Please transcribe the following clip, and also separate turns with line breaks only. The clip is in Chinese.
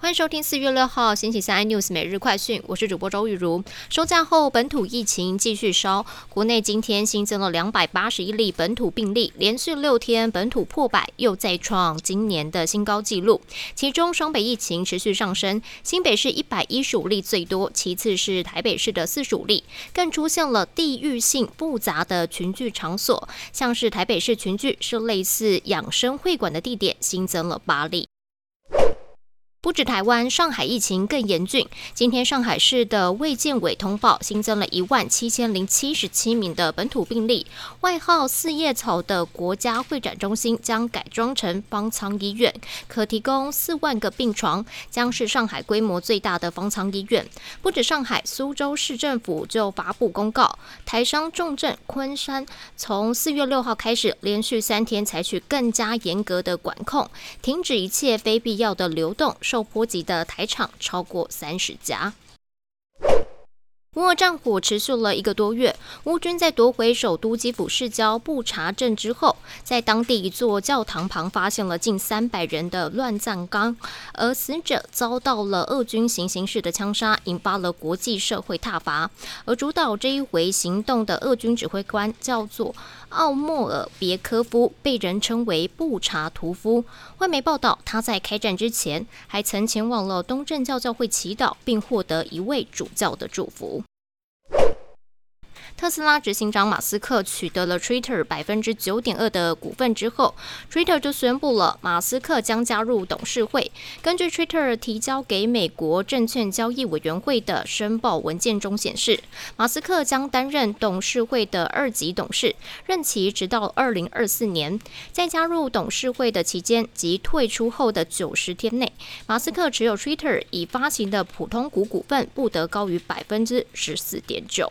欢迎收听四月六号星期三 iNews 每日快讯，我是主播周玉如。收假后，本土疫情继续烧，国内今天新增了两百八十一例本土病例，连续六天本土破百，又再创今年的新高纪录。其中双北疫情持续上升，新北市一百一十五例最多，其次是台北市的四十五例，更出现了地域性复杂的群聚场所，像是台北市群聚是类似养生会馆的地点，新增了八例。不止台湾，上海疫情更严峻。今天上海市的卫健委通报新增了一万七千零七十七名的本土病例。外号“四叶草”的国家会展中心将改装成方舱医院，可提供四万个病床，将是上海规模最大的方舱医院。不止上海，苏州市政府就发布公告，台商重镇昆山从四月六号开始，连续三天采取更加严格的管控，停止一切非必要的流动。受波及的台厂超过三十家。战火持续了一个多月，乌军在夺回首都基辅市郊布查镇之后，在当地一座教堂旁发现了近三百人的乱葬岗，而死者遭到了俄军行刑式的枪杀，引发了国际社会挞伐。而主导这一回行动的俄军指挥官叫做奥莫尔别科夫，被人称为布查屠夫。外媒报道，他在开战之前还曾前往了东正教教会祈祷，并获得一位主教的祝福。特斯拉执行长马斯克取得了 Twitter 百分之九点二的股份之后，Twitter 就宣布了马斯克将加入董事会。根据 Twitter 提交给美国证券交易委员会的申报文件中显示，马斯克将担任董事会的二级董事，任期直到二零二四年。在加入董事会的期间及退出后的九十天内，马斯克持有 Twitter 已发行的普通股股份不得高于百分之十四点九。